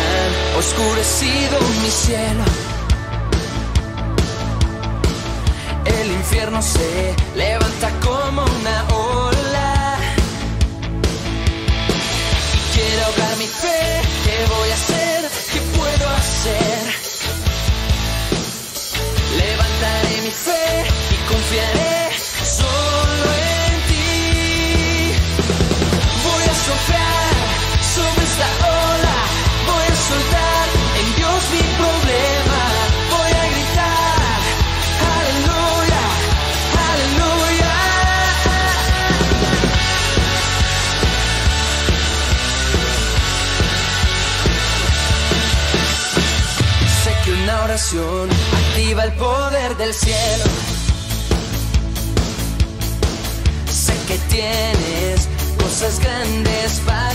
han oscurecido mi cielo. El infierno se levanta como una ola. Y Quiero ahogar mi fe, ¿qué voy a hacer? ¿Qué puedo hacer? Levantaré mi fe y confiaré. Solo activa el poder del cielo. Sé que tienes cosas grandes para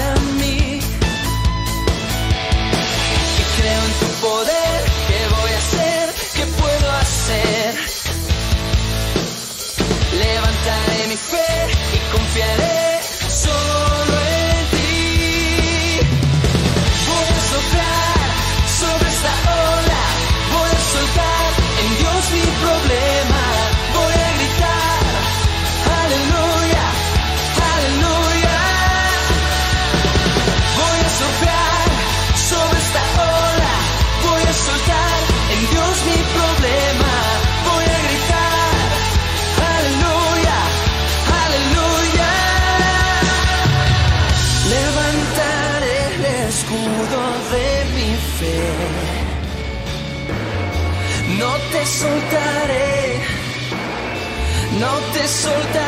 soltanto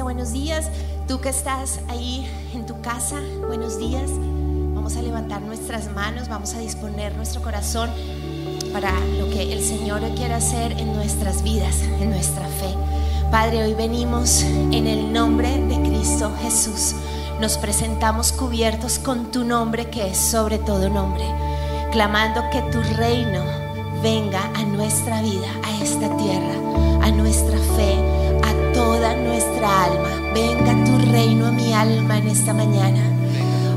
Buenos días. Tú que estás ahí en tu casa, buenos días. Vamos a levantar nuestras manos, vamos a disponer nuestro corazón para lo que el Señor quiere hacer en nuestras vidas, en nuestra fe. Padre, hoy venimos en el nombre de Cristo Jesús. Nos presentamos cubiertos con tu nombre que es sobre todo nombre, clamando que tu reino venga a nuestra vida, a esta tierra, a nuestra fe, toda nuestra alma. Venga tu reino a mi alma en esta mañana.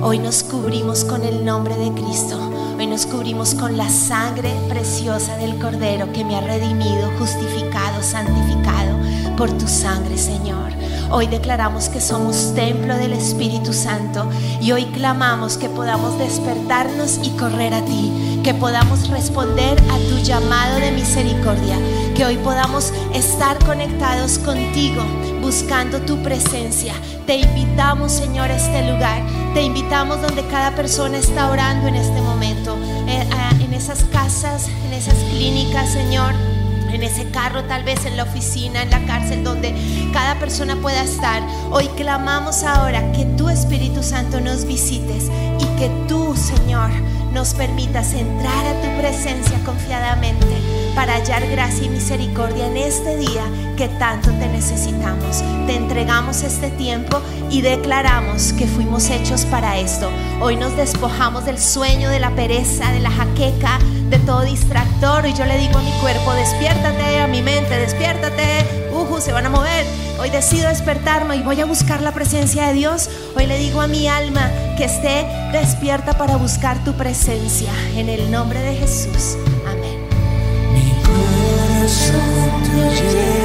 Hoy nos cubrimos con el nombre de Cristo. Hoy nos cubrimos con la sangre preciosa del Cordero que me ha redimido, justificado, santificado por tu sangre, Señor. Hoy declaramos que somos templo del Espíritu Santo y hoy clamamos que podamos despertarnos y correr a ti, que podamos responder a tu llamado de misericordia, que hoy podamos estar conectados contigo, buscando tu presencia. Te invitamos, Señor, a este lugar. Te invitamos donde cada persona está orando en este momento, eh, en esas casas, en esas clínicas, Señor en ese carro, tal vez en la oficina, en la cárcel, donde cada persona pueda estar. Hoy clamamos ahora que tu Espíritu Santo nos visites y que tú, Señor, nos permitas entrar a tu presencia confiadamente para hallar gracia y misericordia en este día que tanto te necesitamos. Te entregamos este tiempo y declaramos que fuimos hechos para esto. Hoy nos despojamos del sueño, de la pereza, de la jaqueca, de todo distractor. Y yo le digo a mi cuerpo, despiértate, a mi mente, despiértate. Uju, se van a mover. Hoy decido despertarme y voy a buscar la presencia de Dios. Hoy le digo a mi alma que esté despierta para buscar tu presencia. En el nombre de Jesús. Amén. Mi corazón te oye,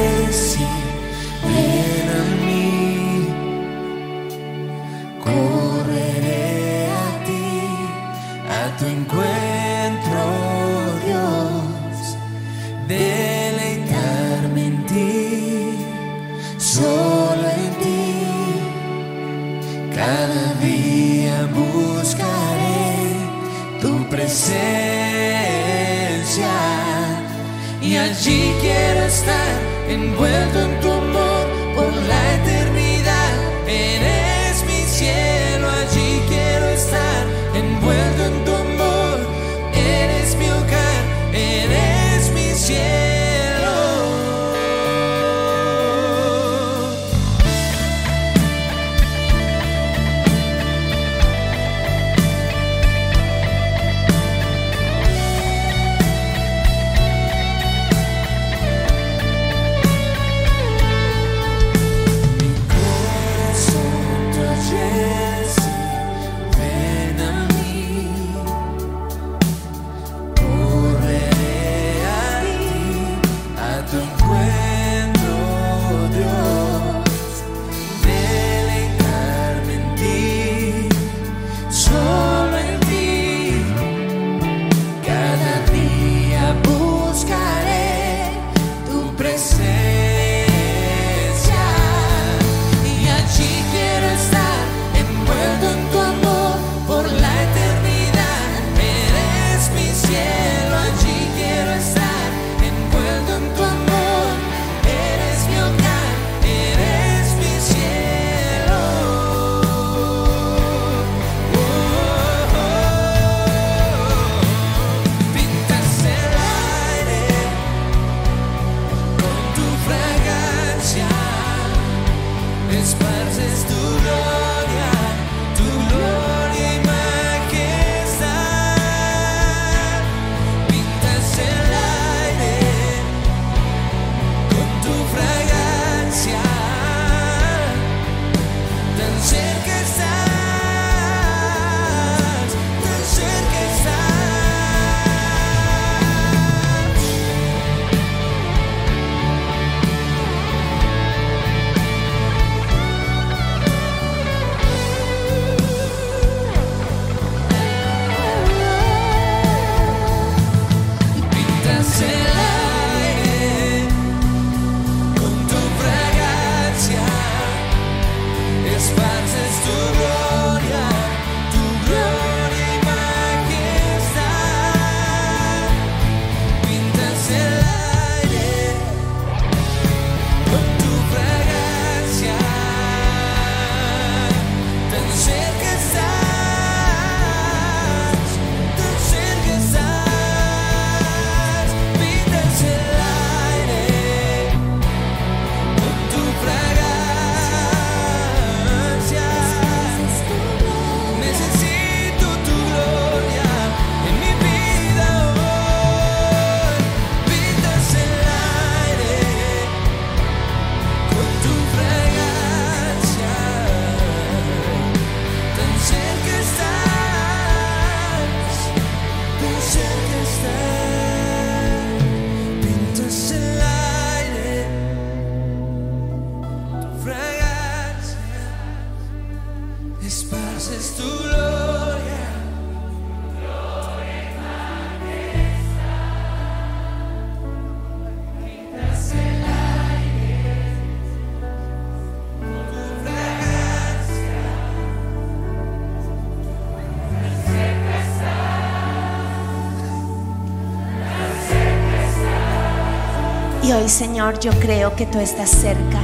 hoy, Señor, yo creo que tú estás cerca,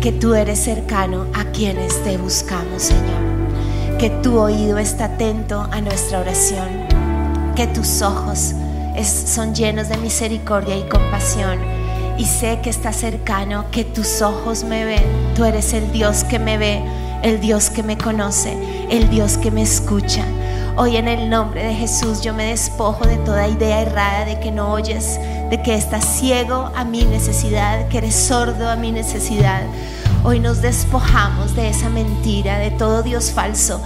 que tú eres cercano a quienes te buscamos, Señor. Que tu oído está atento a nuestra oración, que tus ojos son llenos de misericordia y compasión. Y sé que estás cercano, que tus ojos me ven. Tú eres el Dios que me ve, el Dios que me conoce, el Dios que me escucha. Hoy en el nombre de Jesús yo me despojo de toda idea errada de que no oyes, de que estás ciego a mi necesidad, que eres sordo a mi necesidad. Hoy nos despojamos de esa mentira, de todo Dios falso,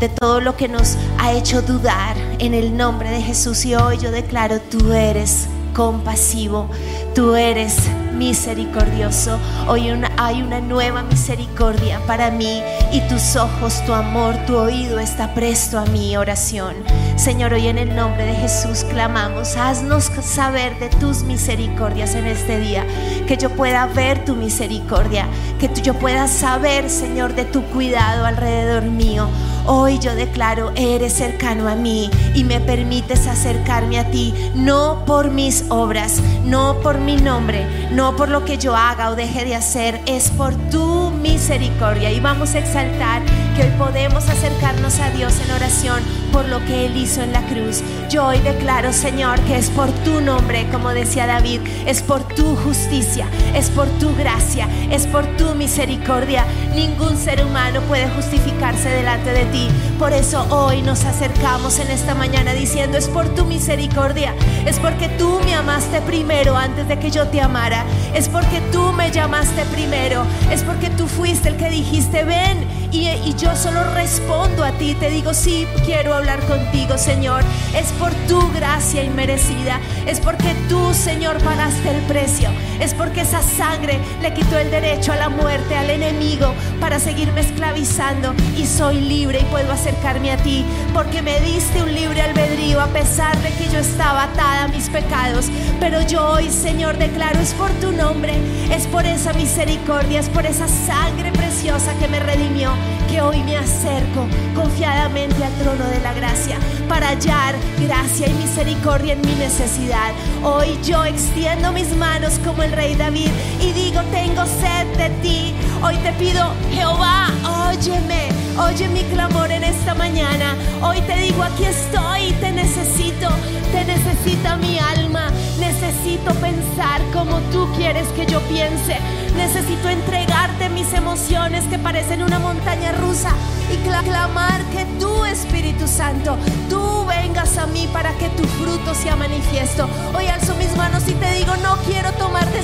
de todo lo que nos ha hecho dudar en el nombre de Jesús. Y hoy yo declaro, tú eres compasivo, tú eres misericordioso. Hoy hay una nueva misericordia para mí y tus ojos, tu amor, tu oído está presto a mi oración. Señor, hoy en el nombre de Jesús clamamos, haznos saber de tus misericordias en este día, que yo pueda ver tu misericordia, que yo pueda saber, Señor, de tu cuidado alrededor mío. Hoy yo declaro, eres cercano a mí y me permites acercarme a ti, no por mis obras, no por mi nombre, no por lo que yo haga o deje de hacer, es por tu misericordia. Y vamos a exaltar que hoy podemos acercarnos a Dios en oración por lo que Él hizo en la cruz. Yo hoy declaro, Señor, que es por tu nombre, como decía David, es por tu justicia, es por tu gracia, es por tu misericordia. Ningún ser humano puede justificarse delante de ti. Por eso hoy nos acercamos en esta mañana diciendo, es por tu misericordia, es porque tú me amaste primero antes de que yo te amara, es porque tú me llamaste primero, es porque tú fuiste el que dijiste, ven. Y, yo solo respondo a ti, te digo, sí, quiero hablar contigo, Señor. Es por tu gracia inmerecida, es porque tú, Señor, pagaste el precio, es porque esa sangre le quitó el derecho a la muerte, al enemigo, para seguirme esclavizando. Y soy libre y puedo acercarme a ti, porque me diste un libre albedrío a pesar de que yo estaba atada a mis pecados. Pero yo hoy, Señor, declaro, es por tu nombre, es por esa misericordia, es por esa sangre preciosa que me redimió, que hoy me acerco confiadamente al trono de la gracia para hallar gracia y misericordia en mi necesidad. Hoy yo extiendo mis manos como el rey David y digo, tengo sed de ti. Hoy te pido, Jehová, óyeme, oye mi clamor en esta mañana. Hoy te digo, aquí estoy, te necesito, te necesita mi alma. Necesito pensar como tú quieres que yo piense. Necesito entregarte mis emociones que parecen una montaña rusa y cla- clamar que tú, Espíritu Santo, tú vengas a mí para que tu fruto sea manifiesto. Hoy alzo mis manos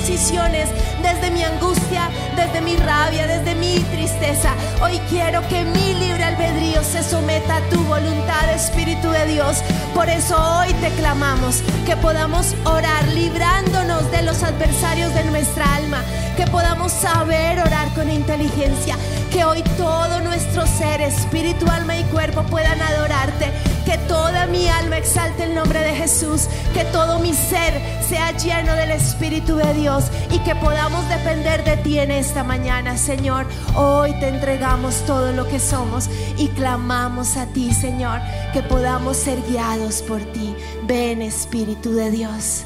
decisiones desde mi angustia, desde mi rabia, desde mi tristeza. Hoy quiero que mi libre albedrío se someta a tu voluntad, Espíritu de Dios. Por eso hoy te clamamos que podamos orar librándonos de los adversarios de nuestra alma, que podamos saber orar con inteligencia, que hoy todo nuestro ser, espíritu, alma y cuerpo puedan adorarte, que toda mi alma exalte el nombre de Jesús, que todo mi ser sea lleno del Espíritu de Dios y que podamos depender de ti en esta mañana, Señor. Hoy te entregamos todo lo que somos y clamamos a ti, Señor, que podamos ser guiados por ti. Ven, Espíritu de Dios,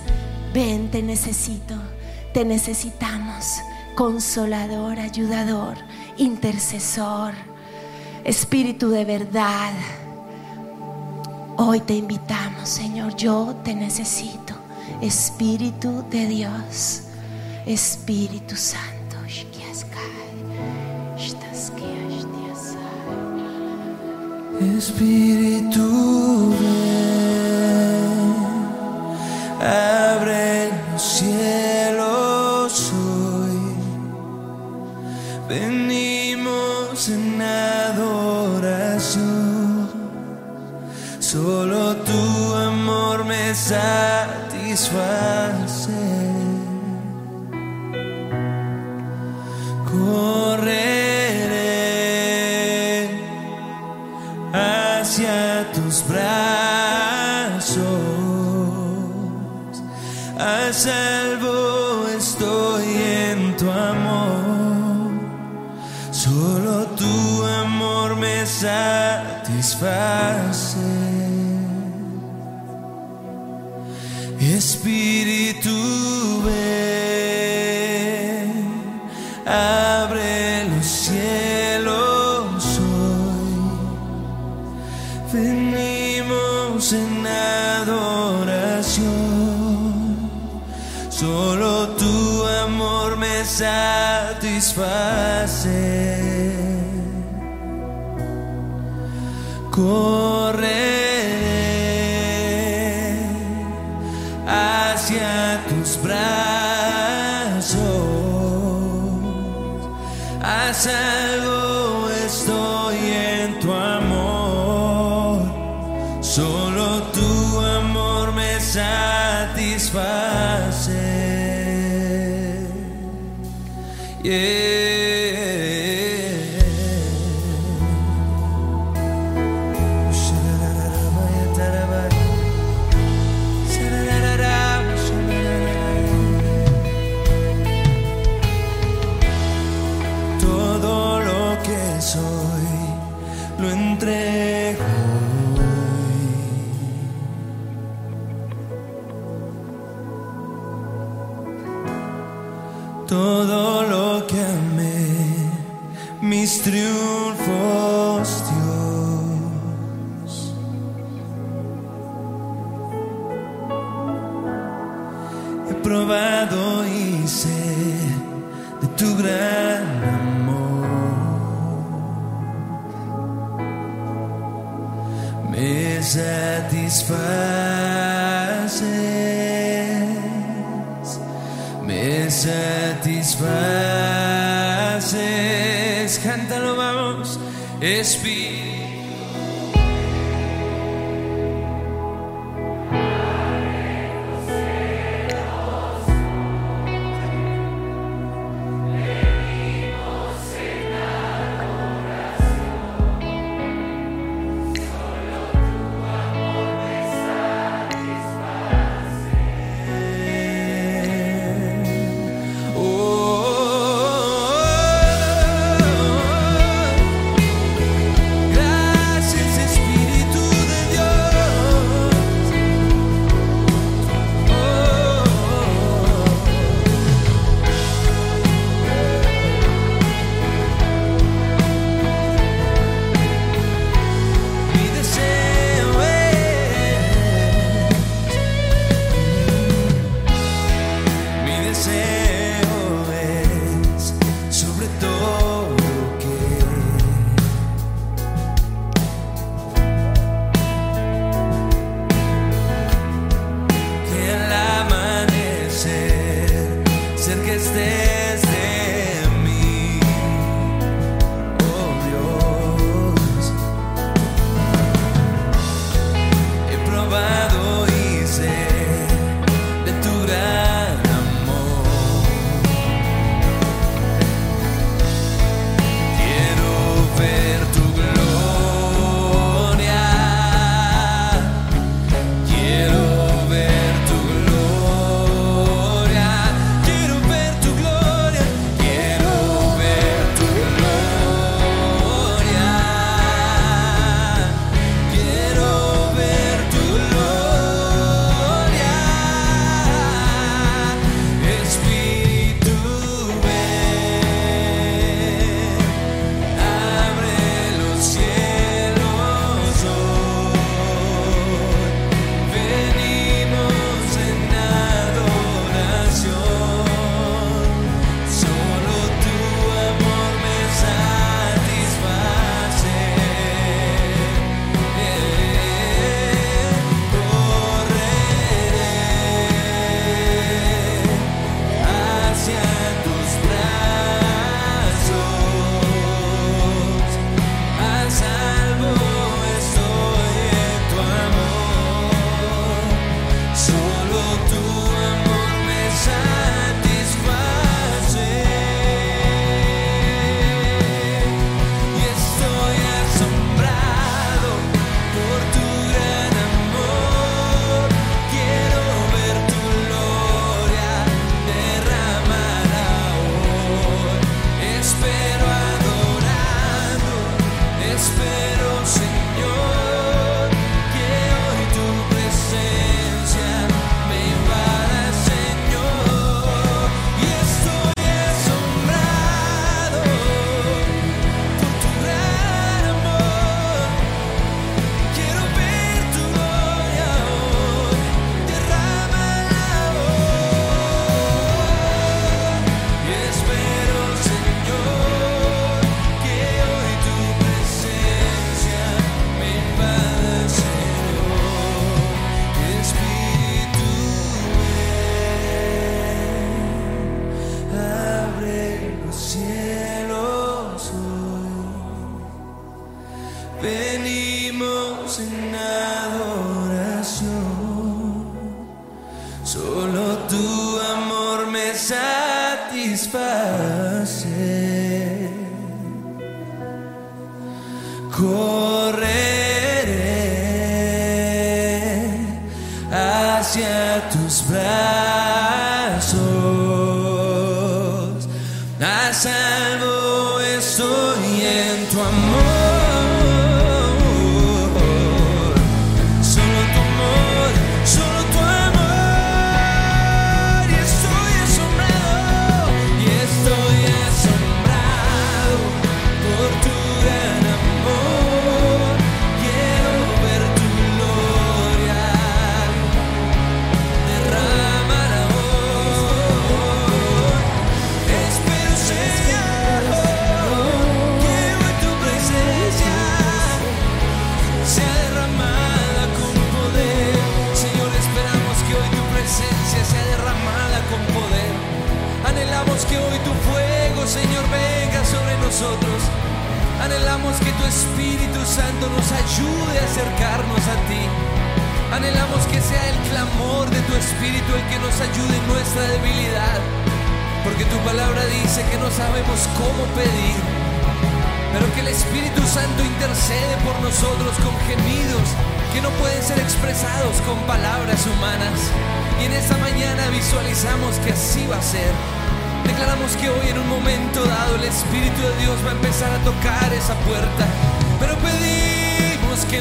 ven, te necesito, te necesitamos, consolador, ayudador, intercesor, Espíritu de verdad. Hoy te invitamos, Señor, yo te necesito. Espíritu de Dios, Espíritu Santo. Espíritu, abre los cielos hoy. Venimos en adoración. Solo tu amor me That's why I said, Go. desfazer. Com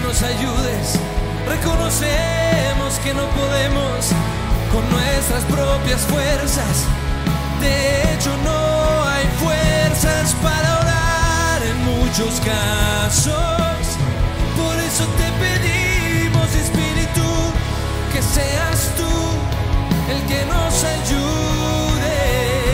nos ayudes. Reconocemos que no podemos con nuestras propias fuerzas. De hecho, no hay fuerzas para orar en muchos casos. Por eso te pedimos, Espíritu, que seas tú el que nos ayude.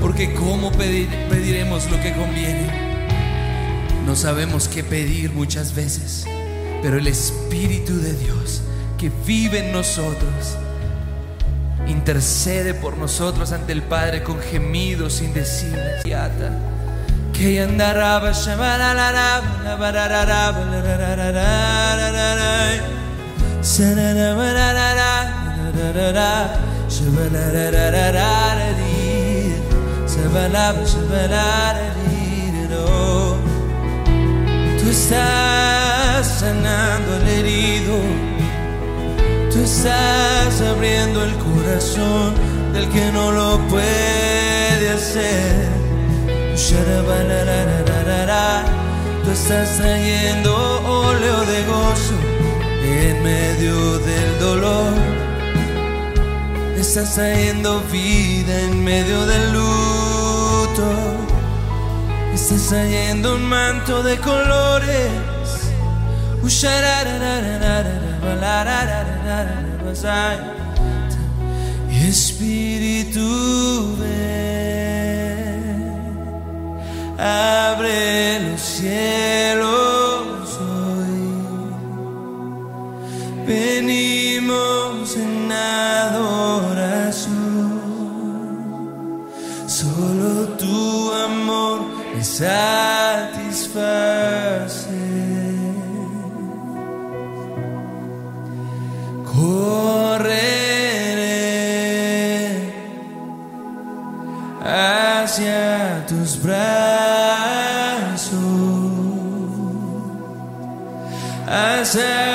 Porque cómo pedir- pediremos lo que conviene. No sabemos qué pedir muchas veces, pero el Espíritu de Dios que vive en nosotros intercede por nosotros ante el Padre con gemidos indecibles. Que andaraba estás sanando al herido. Tú estás abriendo el corazón del que no lo puede hacer. Tú estás trayendo óleo de gozo en medio del dolor. Estás trayendo vida en medio del luto. Estás trayendo un manto de colores. Espíritu abre los cielos hoy. Venimos en adoración. Amor me satisface. Correré hacia tus brazos. a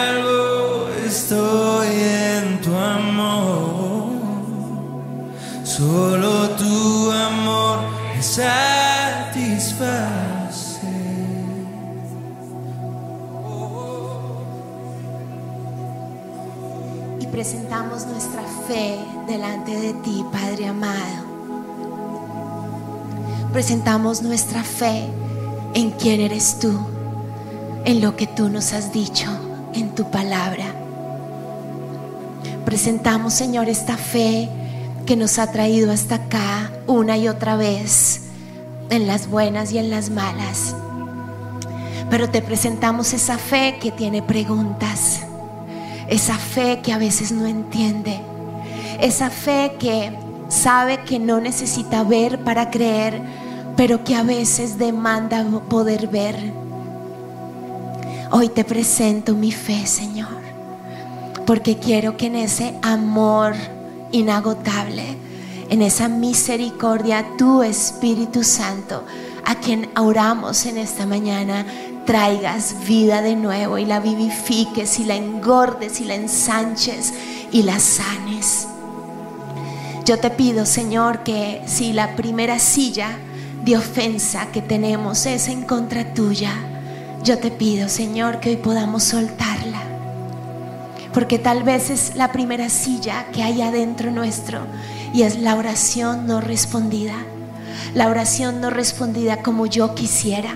de ti, Padre amado. Presentamos nuestra fe en quién eres tú, en lo que tú nos has dicho en tu palabra. Presentamos, Señor, esta fe que nos ha traído hasta acá una y otra vez, en las buenas y en las malas. Pero te presentamos esa fe que tiene preguntas esa fe que a veces no entiende, esa fe que sabe que no necesita ver para creer, pero que a veces demanda poder ver. Hoy te presento mi fe, Señor, porque quiero que en ese amor inagotable, en esa misericordia, tu Espíritu Santo, a quien oramos en esta mañana, traigas vida de nuevo y la vivifiques y la engordes y la ensanches y la sanes. Yo te pido, Señor, que si la primera silla de ofensa que tenemos es en contra tuya, yo te pido, Señor, que hoy podamos soltarla. Porque tal vez es la primera silla que hay adentro nuestro y es la oración no respondida. La oración no respondida como yo quisiera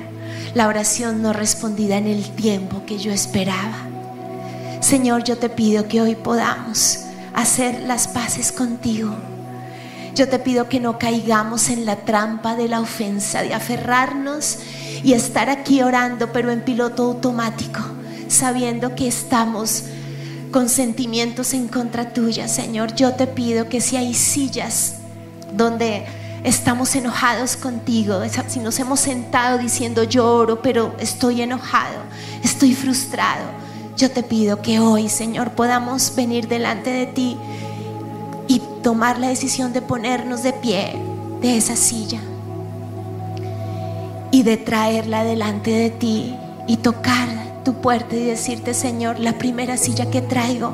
la oración no respondida en el tiempo que yo esperaba. Señor, yo te pido que hoy podamos hacer las paces contigo. Yo te pido que no caigamos en la trampa de la ofensa, de aferrarnos y estar aquí orando, pero en piloto automático, sabiendo que estamos con sentimientos en contra tuya, Señor. Yo te pido que si hay sillas donde estamos enojados contigo, si nos hemos sentado diciendo lloro, pero estoy enojado, estoy frustrado, yo te pido que hoy, Señor, podamos venir delante de ti tomar la decisión de ponernos de pie de esa silla y de traerla delante de ti y tocar tu puerta y decirte, Señor, la primera silla que traigo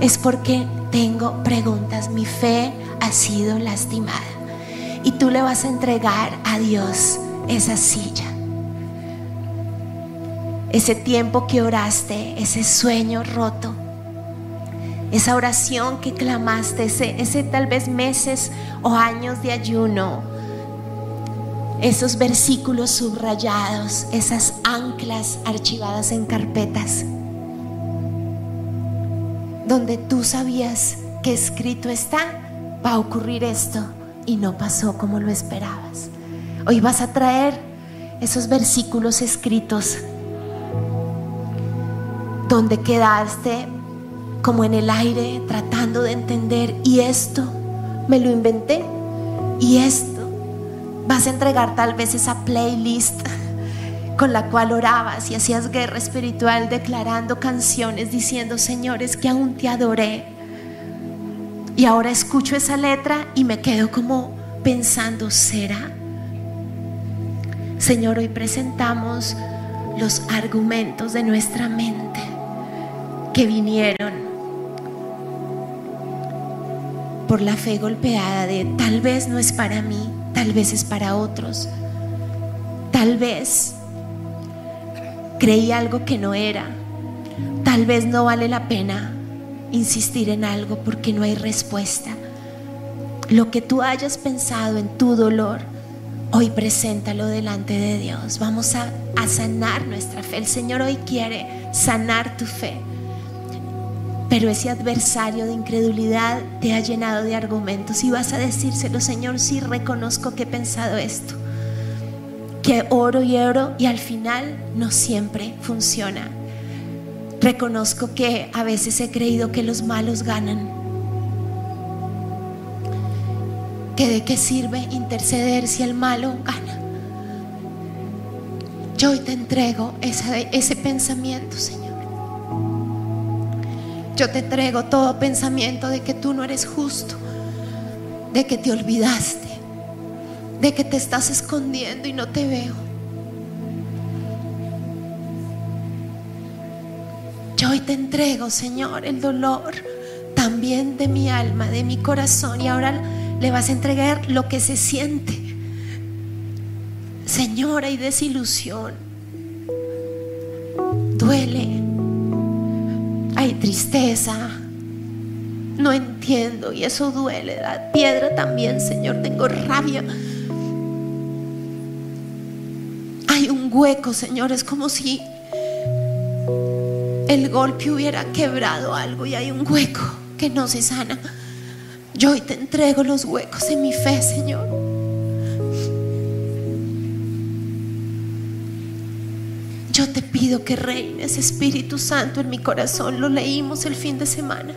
es porque tengo preguntas, mi fe ha sido lastimada y tú le vas a entregar a Dios esa silla. Ese tiempo que oraste, ese sueño roto, esa oración que clamaste, ese, tal vez meses o años de ayuno, esos versículos subrayados, esas anclas archivadas en carpetas, donde tú sabías que escrito está, va a ocurrir esto y no pasó como lo esperabas. Hoy vas a traer esos versículos escritos donde quedaste como en el aire tratando de entender y esto me lo inventé y esto vas a entregar tal vez esa playlist con la cual orabas y hacías guerra espiritual declarando canciones diciendo señores que aún te adoré y ahora escucho esa letra y me quedo como pensando, ¿será? Señor, hoy presentamos los argumentos de nuestra mente que vinieron por la fe golpeada de tal vez no es para mí, tal vez es para otros, tal vez creí algo que no era, tal vez no vale la pena insistir en algo porque no hay respuesta. Lo que tú hayas pensado en tu dolor, hoy preséntalo delante de Dios. Vamos a, a sanar nuestra fe. El Señor hoy quiere sanar tu fe. Pero ese adversario de incredulidad te ha llenado de argumentos y vas a decírselo, Señor, sí reconozco que he pensado esto, que oro y oro y al final no siempre funciona. Reconozco que a veces he creído que los malos ganan. Que de qué sirve interceder si el malo gana. Yo hoy te entrego ese, ese pensamiento, Señor. Yo te entrego todo pensamiento de que tú no eres justo, de que te olvidaste, de que te estás escondiendo y no te veo. Yo hoy te entrego, Señor, el dolor también de mi alma, de mi corazón. Y ahora le vas a entregar lo que se siente. Señor, hay desilusión. Duele. Hay tristeza. No entiendo y eso duele. La piedra también, Señor. Tengo rabia. Hay un hueco, Señor. Es como si el golpe hubiera quebrado algo y hay un hueco que no se sana. Yo hoy te entrego los huecos de mi fe, Señor. Yo te pido que reines, Espíritu Santo, en mi corazón. Lo leímos el fin de semana.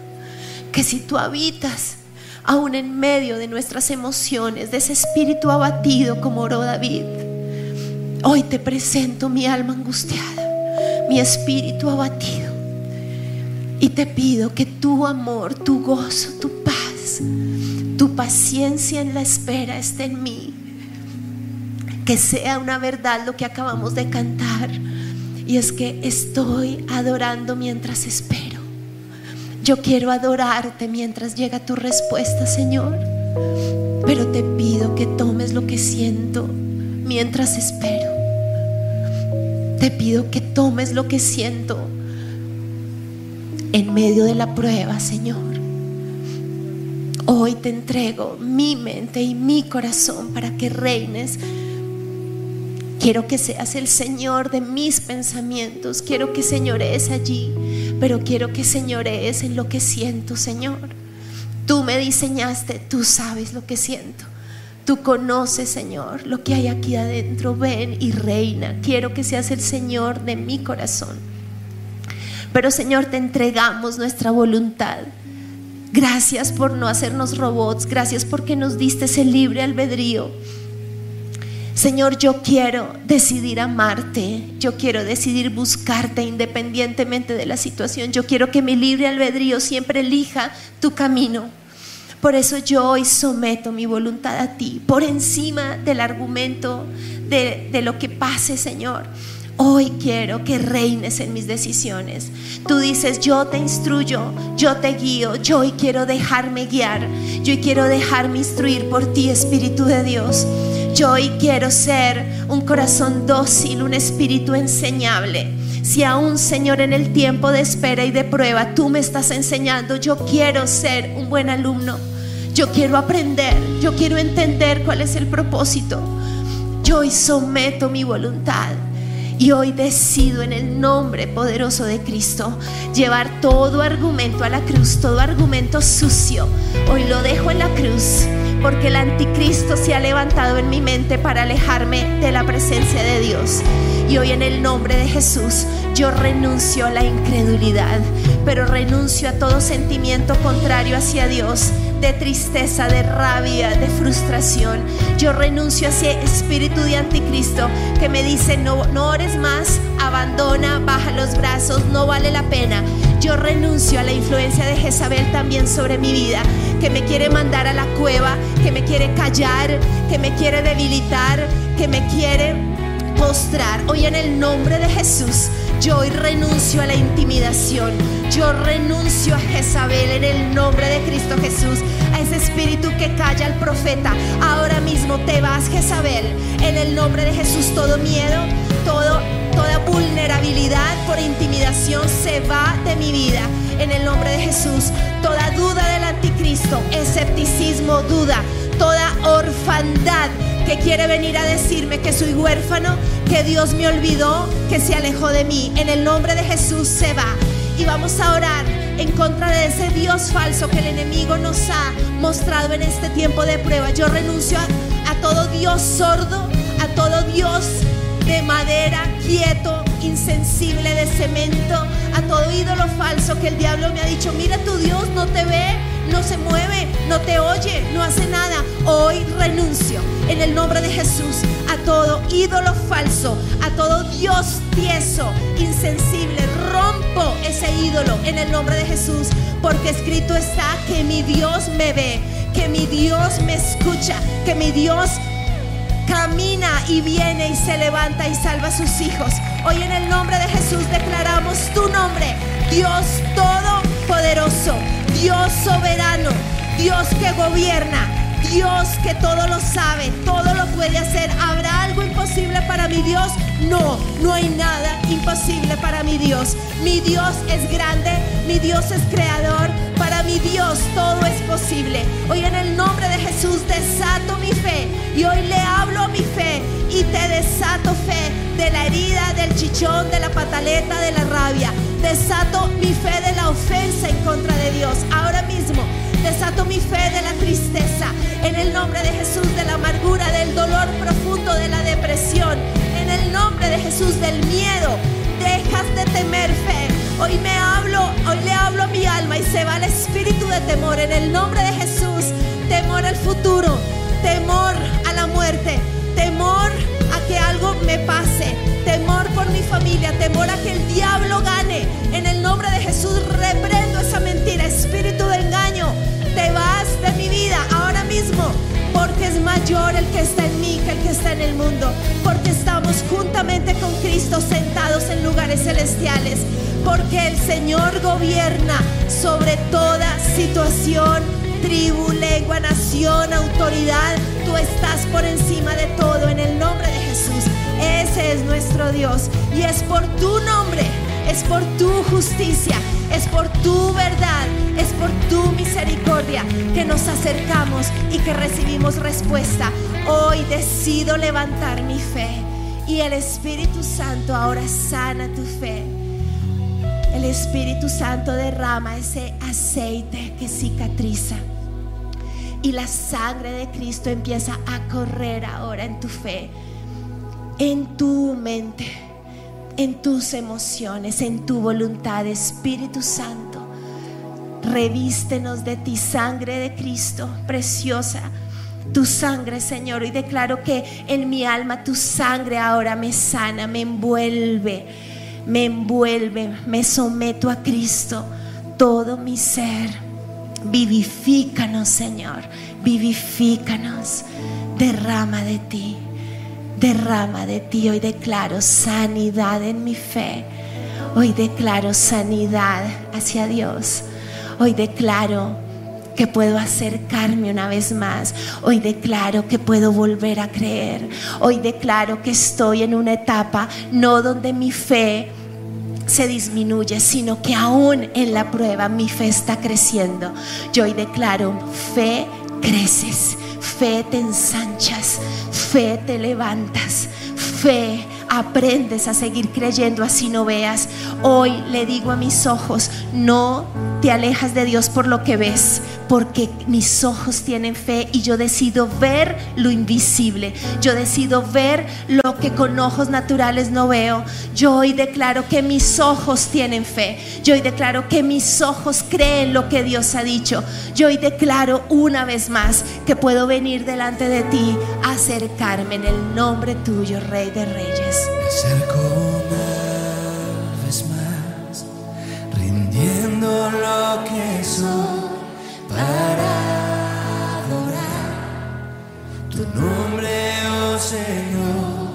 Que si tú habitas aún en medio de nuestras emociones, de ese espíritu abatido como oró David, hoy te presento mi alma angustiada, mi espíritu abatido. Y te pido que tu amor, tu gozo, tu paz, tu paciencia en la espera esté en mí. Que sea una verdad lo que acabamos de cantar. Y es que estoy adorando mientras espero. Yo quiero adorarte mientras llega tu respuesta, Señor. Pero te pido que tomes lo que siento mientras espero. Te pido que tomes lo que siento en medio de la prueba, Señor. Hoy te entrego mi mente y mi corazón para que reines. Quiero que seas el Señor de mis pensamientos. Quiero que señorees allí, pero quiero que señorees en lo que siento, Señor. Tú me diseñaste, tú sabes lo que siento. Tú conoces, Señor, lo que hay aquí adentro. Ven y reina. Quiero que seas el Señor de mi corazón. Pero Señor, te entregamos nuestra voluntad. Gracias por no hacernos robots. Gracias porque nos diste ese libre albedrío. Señor, yo quiero decidir amarte. Yo quiero decidir buscarte independientemente de la situación. Yo quiero que mi libre albedrío siempre elija tu camino. Por eso yo hoy someto mi voluntad a ti, por encima del argumento de, de lo que pase, Señor. Hoy quiero que reines en mis decisiones. Tú dices, yo te instruyo, yo te guío, yo hoy quiero dejarme guiar, yo hoy quiero dejarme instruir por ti, Espíritu de Dios. Yo hoy quiero ser un corazón dócil, un espíritu enseñable. Si aún, Señor, en el tiempo de espera y de prueba, tú me estás enseñando, yo quiero ser un buen alumno. Yo quiero aprender, yo quiero entender cuál es el propósito. Yo hoy someto mi voluntad. Y hoy decido en el nombre poderoso de Cristo llevar todo argumento a la cruz, todo argumento sucio. Hoy lo dejo en la cruz porque el anticristo se ha levantado en mi mente para alejarme de la presencia de Dios. Y hoy en el nombre de Jesús yo renuncio a la incredulidad, pero renuncio a todo sentimiento contrario hacia Dios de tristeza, de rabia, de frustración. Yo renuncio a ese espíritu de anticristo que me dice, no, no ores más, abandona, baja los brazos, no vale la pena. Yo renuncio a la influencia de Jezabel también sobre mi vida, que me quiere mandar a la cueva, que me quiere callar, que me quiere debilitar, que me quiere postrar. Hoy en el nombre de Jesús, yo hoy renuncio a la intimidación. Yo renuncio a Jezabel en el nombre de Cristo Jesús. A ese espíritu que calla al profeta. Ahora mismo te vas, Jezabel. En el nombre de Jesús, todo miedo, todo, toda vulnerabilidad por intimidación se va de mi vida. En el nombre de Jesús, toda duda del anticristo, escepticismo, duda, toda orfandad que quiere venir a decirme que soy huérfano, que Dios me olvidó, que se alejó de mí. En el nombre de Jesús se va. Y vamos a orar en contra de ese Dios falso que el enemigo nos ha mostrado en este tiempo de prueba. Yo renuncio a, a todo Dios sordo, a todo Dios de madera, quieto, insensible, de cemento, a todo ídolo falso que el diablo me ha dicho, mira tu Dios no te ve, no se mueve, no te oye, no hace nada. Hoy renuncio en el nombre de Jesús a todo ídolo falso, a todo Dios tieso, insensible. Rompo ese ídolo en el nombre de Jesús, porque escrito está que mi Dios me ve, que mi Dios me escucha, que mi Dios camina y viene y se levanta y salva a sus hijos. Hoy en el nombre de Jesús declaramos tu nombre. soberano, Dios que gobierna, Dios que todo lo sabe, todo lo puede hacer. ¿Habrá algo imposible para mi Dios? No, no hay nada imposible para mi Dios. Mi Dios es grande, mi Dios es creador. Para mi Dios todo es posible. Hoy en el nombre de Jesús desato mi fe y hoy le hablo mi fe y te desato fe de la herida, del chichón, de la pataleta, de la rabia. Desato mi fe de la ofensa en contra de Dios. Ahora mismo desato mi fe de la tristeza. En el nombre de Jesús, de la amargura, del dolor profundo, de la depresión. En el nombre de Jesús, del miedo. Dejas de temer fe. Hoy me hablo, hoy le hablo a mi alma y se va el espíritu de temor. En el nombre de Jesús, temor al futuro, temor a la muerte, temor a que algo me pase, temor por mi familia, temor a que el diablo gane. El que está en mí que el que está en el mundo, porque estamos juntamente con Cristo sentados en lugares celestiales, porque el Señor gobierna sobre toda situación tribu, lengua, nación, autoridad. Tú estás por encima de todo en el nombre de Jesús. Ese es nuestro Dios. Y es por tu nombre, es por tu justicia, es por tu verdad, es por tu misericordia que nos acercamos y que recibimos respuesta. Hoy decido levantar mi fe. Y el Espíritu Santo ahora sana tu fe. El Espíritu Santo derrama ese aceite que cicatriza. Y la sangre de Cristo empieza a correr ahora en tu fe, en tu mente, en tus emociones, en tu voluntad. Espíritu Santo, revístenos de ti, sangre de Cristo, preciosa. Tu sangre, Señor, y declaro que en mi alma tu sangre ahora me sana, me envuelve me envuelve, me someto a Cristo, todo mi ser. Vivifícanos, Señor, vivifícanos. Derrama de ti, derrama de ti. Hoy declaro sanidad en mi fe. Hoy declaro sanidad hacia Dios. Hoy declaro que puedo acercarme una vez más. Hoy declaro que puedo volver a creer. Hoy declaro que estoy en una etapa no donde mi fe se disminuye, sino que aún en la prueba mi fe está creciendo. Yo hoy declaro, fe creces, fe te ensanchas, fe te levantas, fe aprendes a seguir creyendo así no veas. Hoy le digo a mis ojos, no te alejas de Dios por lo que ves, porque mis ojos tienen fe y yo decido ver lo invisible. Yo decido ver lo que con ojos naturales no veo. Yo hoy declaro que mis ojos tienen fe. Yo hoy declaro que mis ojos creen lo que Dios ha dicho. Yo hoy declaro una vez más que puedo venir delante de ti, acercarme en el nombre tuyo, Rey de Reyes. Me acerco una vez más, rindiendo lo que soy para adorar tu nombre, oh Señor.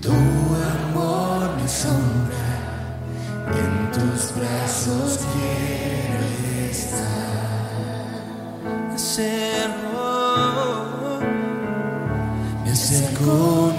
Tu amor me sombra, en tus brazos quiero estar. Me acerco, me acerco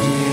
brazos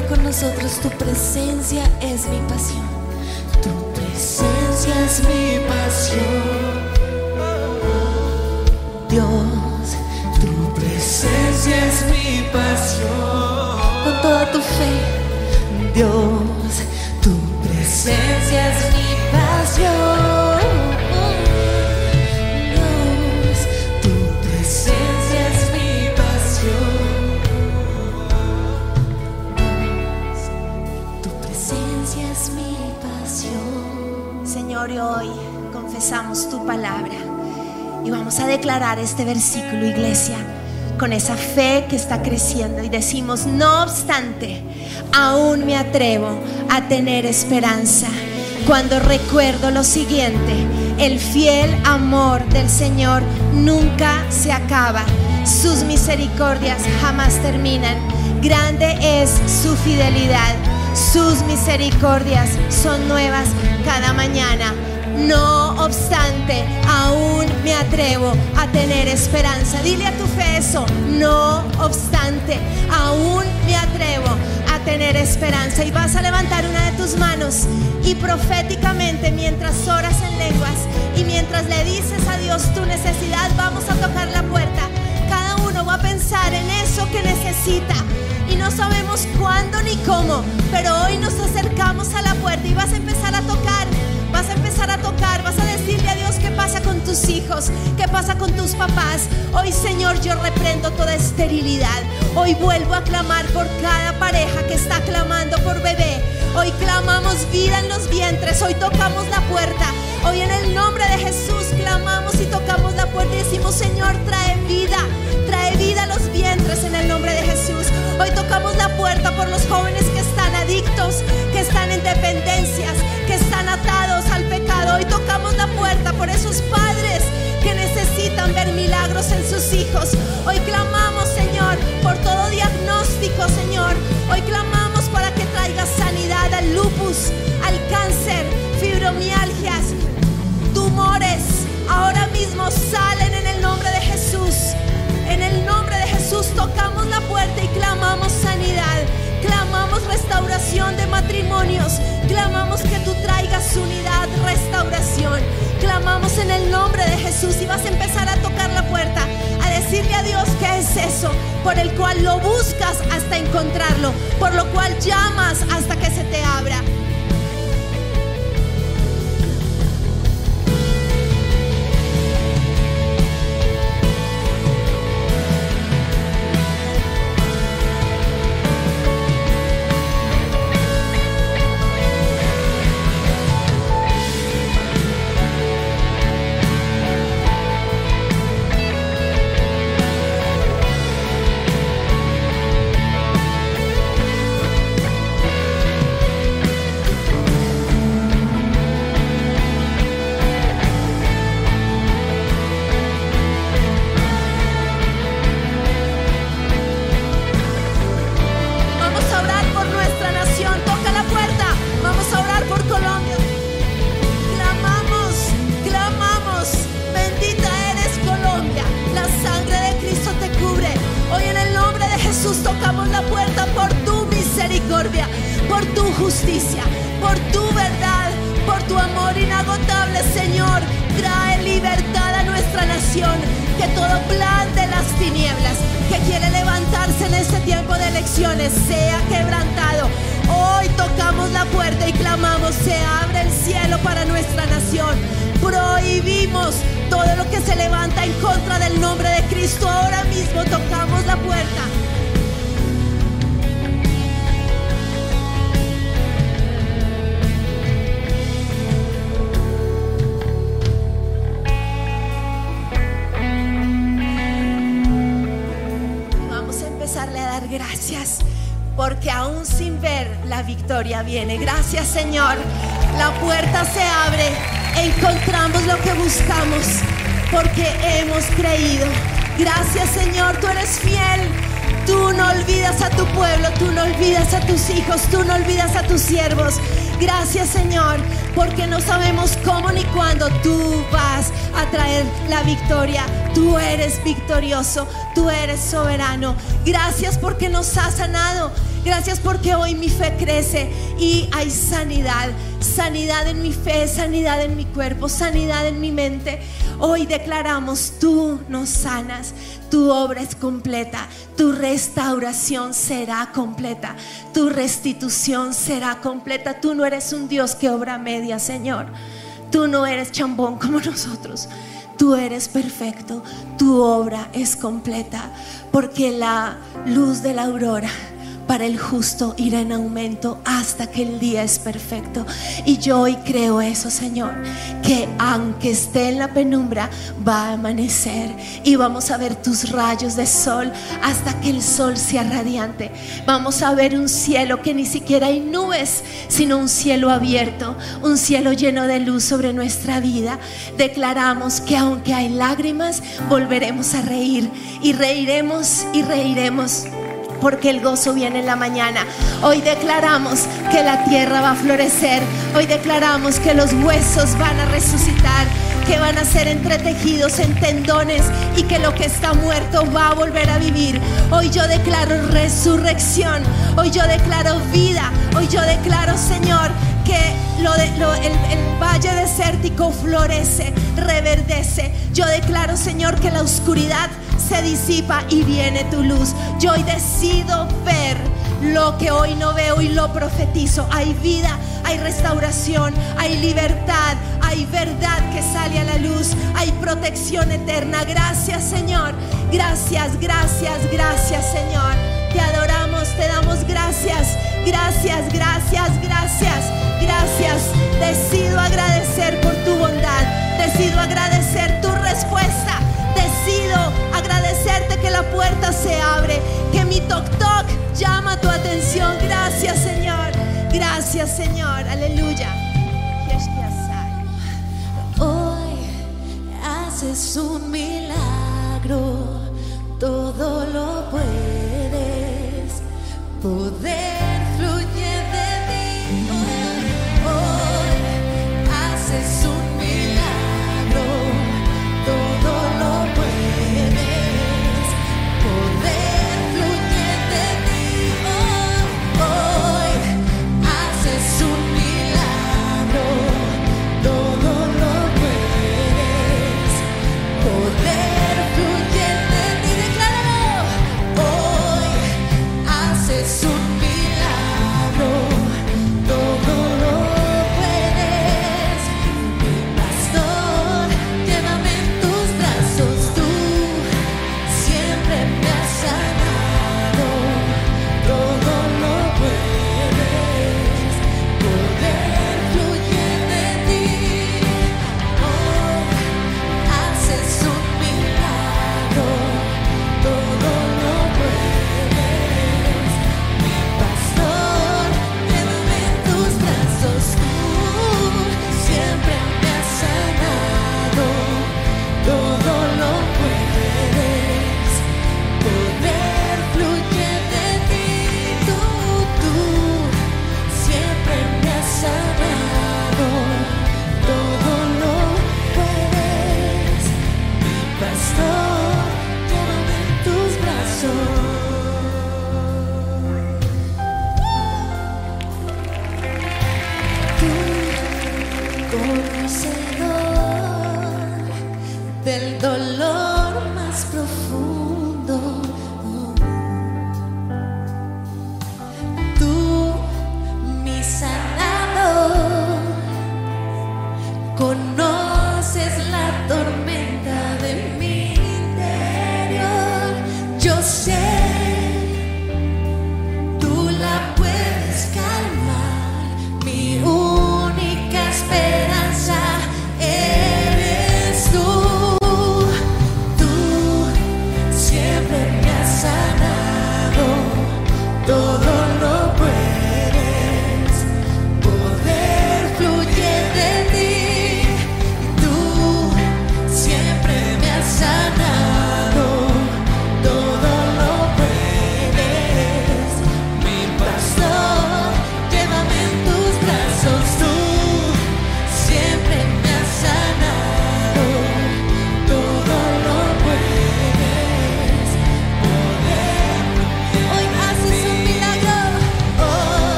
Con nosotros, tu presencia es mi pasión. Tu presencia es mi pasión. Dios, Tu presencia es mi pasión. con toda tu fe. Dios, Tu presencia presencia es mi palabra y vamos a declarar este versículo, iglesia, con esa fe que está creciendo y decimos, no obstante, aún me atrevo a tener esperanza cuando recuerdo lo siguiente, el fiel amor del Señor nunca se acaba, sus misericordias jamás terminan, grande es su fidelidad. Sus misericordias son nuevas cada mañana. No obstante, aún me atrevo a tener esperanza. Dile a tu fe eso. No obstante, aún me atrevo a tener esperanza. Y vas a levantar una de tus manos y proféticamente mientras oras en lenguas y mientras le dices a Dios tu necesidad, vamos a tocar la puerta. Cada uno va a pensar en eso que necesita y no sabemos cuándo ni cómo, pero hoy nos acercamos a la puerta y vas a empezar a tocar, vas a empezar a tocar, vas a decirle a Dios qué pasa con tus hijos, qué pasa con tus papás. Hoy Señor yo reprendo toda esterilidad, hoy vuelvo a clamar por cada pareja que está clamando por bebé. Hoy clamamos vida en los vientres, hoy tocamos la puerta, hoy en el nombre de Jesús clamamos y tocamos la puerta y decimos Señor trae vida, trae vida a los vientres en el nombre de Jesús. Hoy tocamos la puerta por los jóvenes que están adictos, que están en dependencias, están atados al pecado. Hoy tocamos la puerta por esos padres que necesitan ver milagros en sus hijos. Hoy clamamos, Señor, por todo diagnóstico, Señor. Hoy clamamos para que traigas sanidad al lupus, al cáncer, fibromialgias, restauración de matrimonios. Clamamos que tú traigas unidad, restauración. Clamamos en el nombre de Jesús y vas a empezar a tocar la puerta, a decirle a Dios qué es eso, por el cual lo buscas hasta encontrarlo, por lo cual llamas hasta que se te abra. Fiel. Tú no olvidas a tu pueblo. Tú no olvidas a tus hijos. Tú no olvidas a tus siervos. Gracias Señor. Porque no sabemos cómo ni cuándo tú vas a traer la victoria. Tú eres victorioso, tú eres soberano. Gracias porque nos has sanado. Gracias porque hoy mi fe crece y hay sanidad. Sanidad en mi fe, sanidad en mi cuerpo, sanidad en mi mente. Hoy declaramos, tú nos sanas, tu obra es completa, tu restauración será completa, tu restitución será completa. Tú no eres un Dios que obra media, Señor. Tú no eres chambón como nosotros. Tú eres perfecto, tu obra es completa, porque la luz de la aurora para el justo irá en aumento hasta que el día es perfecto. Y yo hoy creo eso, Señor, que aunque esté en la penumbra, va a amanecer y vamos a ver tus rayos de sol hasta que el sol sea radiante. Vamos a ver un cielo que ni siquiera hay nubes, sino un cielo abierto, un cielo lleno de luz sobre nuestra vida. Declaramos que aunque hay lágrimas, volveremos a reír y reiremos y reiremos porque el gozo viene en la mañana. Hoy declaramos que la tierra va a florecer. Hoy declaramos que los huesos van a resucitar, que van a ser entretejidos en tendones y que lo que está muerto va a volver a vivir. Hoy yo declaro resurrección. Hoy yo declaro vida. Hoy yo declaro, Señor, que lo de- lo- el, el valle desértico florece, reverdece. Yo declaro, Señor, que la oscuridad se disipa y viene tu luz. Yo hoy decido ver lo que hoy no veo y lo profetizo. Hay vida, hay restauración, hay libertad, hay verdad que sale a la luz, hay protección eterna. Gracias, Señor. Gracias, gracias, gracias, Señor. Te adoramos, te damos gracias. Gracias, gracias, gracias, gracias. Decido agradecer por tu bondad. Decido agradecer. Decido agradecerte que la puerta se abre, que mi toc toc llama tu atención. Gracias, Señor. Gracias, Señor. Aleluya. Hoy haces un milagro, todo lo puedes, poder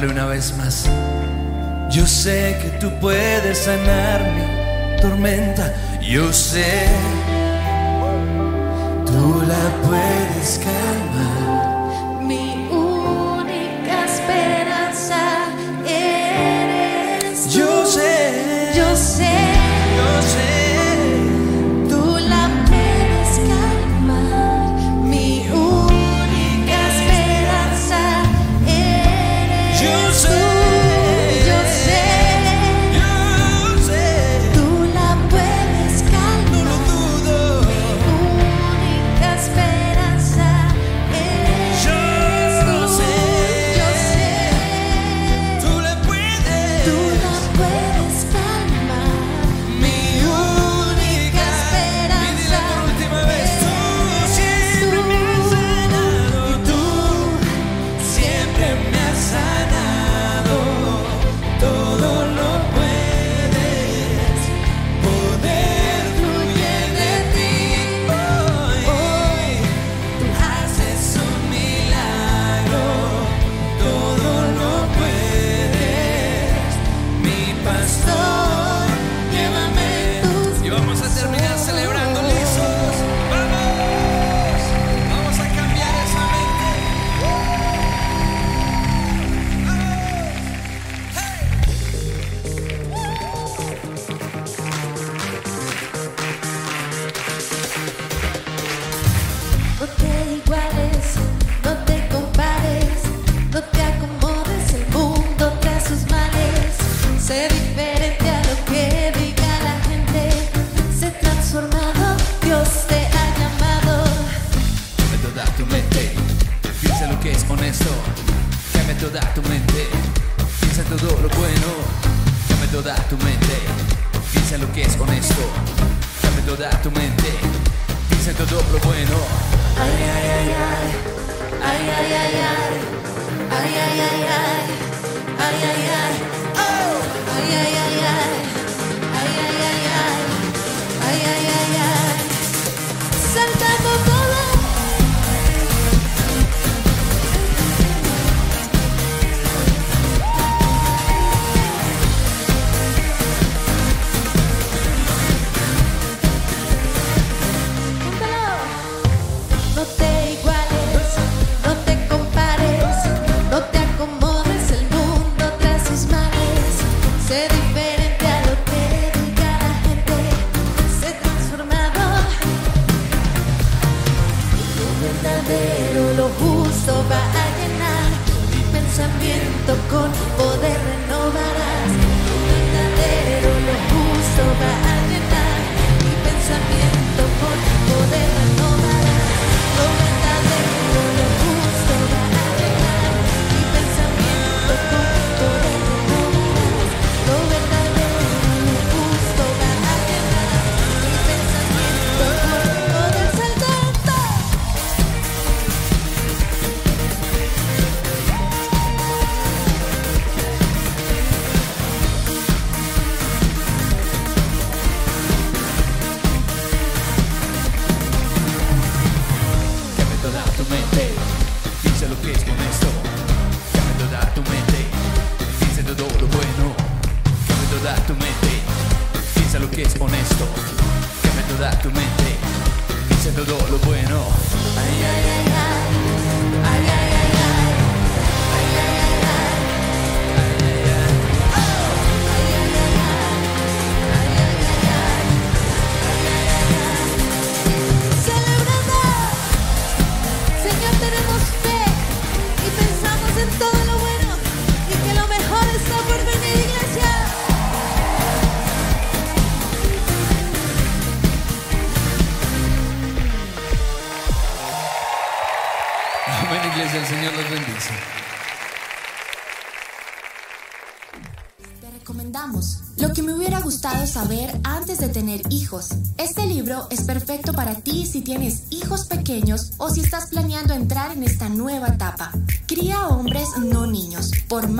darle una vez.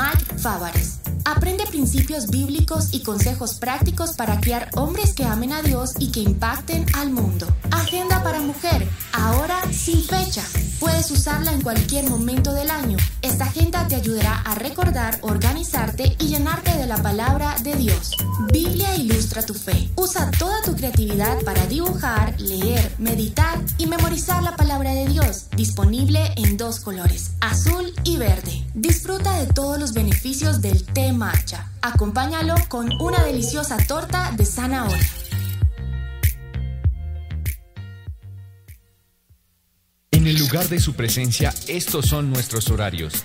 Mike Favares. Aprende principios bíblicos y consejos prácticos para criar hombres que amen a Dios y que impacten al mundo. Agenda para mujer, ahora sin fecha. Puedes usarla en cualquier momento del año. Esta agenda te ayudará a recordar, organizarte y llenarte de la palabra de Dios. Biblia ilustra tu fe. Usa toda tu creatividad para dibujar, leer, meditar y memorizar la palabra de Dios, disponible en dos colores, azul y verde. Disfruta de todos los beneficios del té matcha. Acompáñalo con una deliciosa torta de zanahoria. En el lugar de su presencia, estos son nuestros horarios.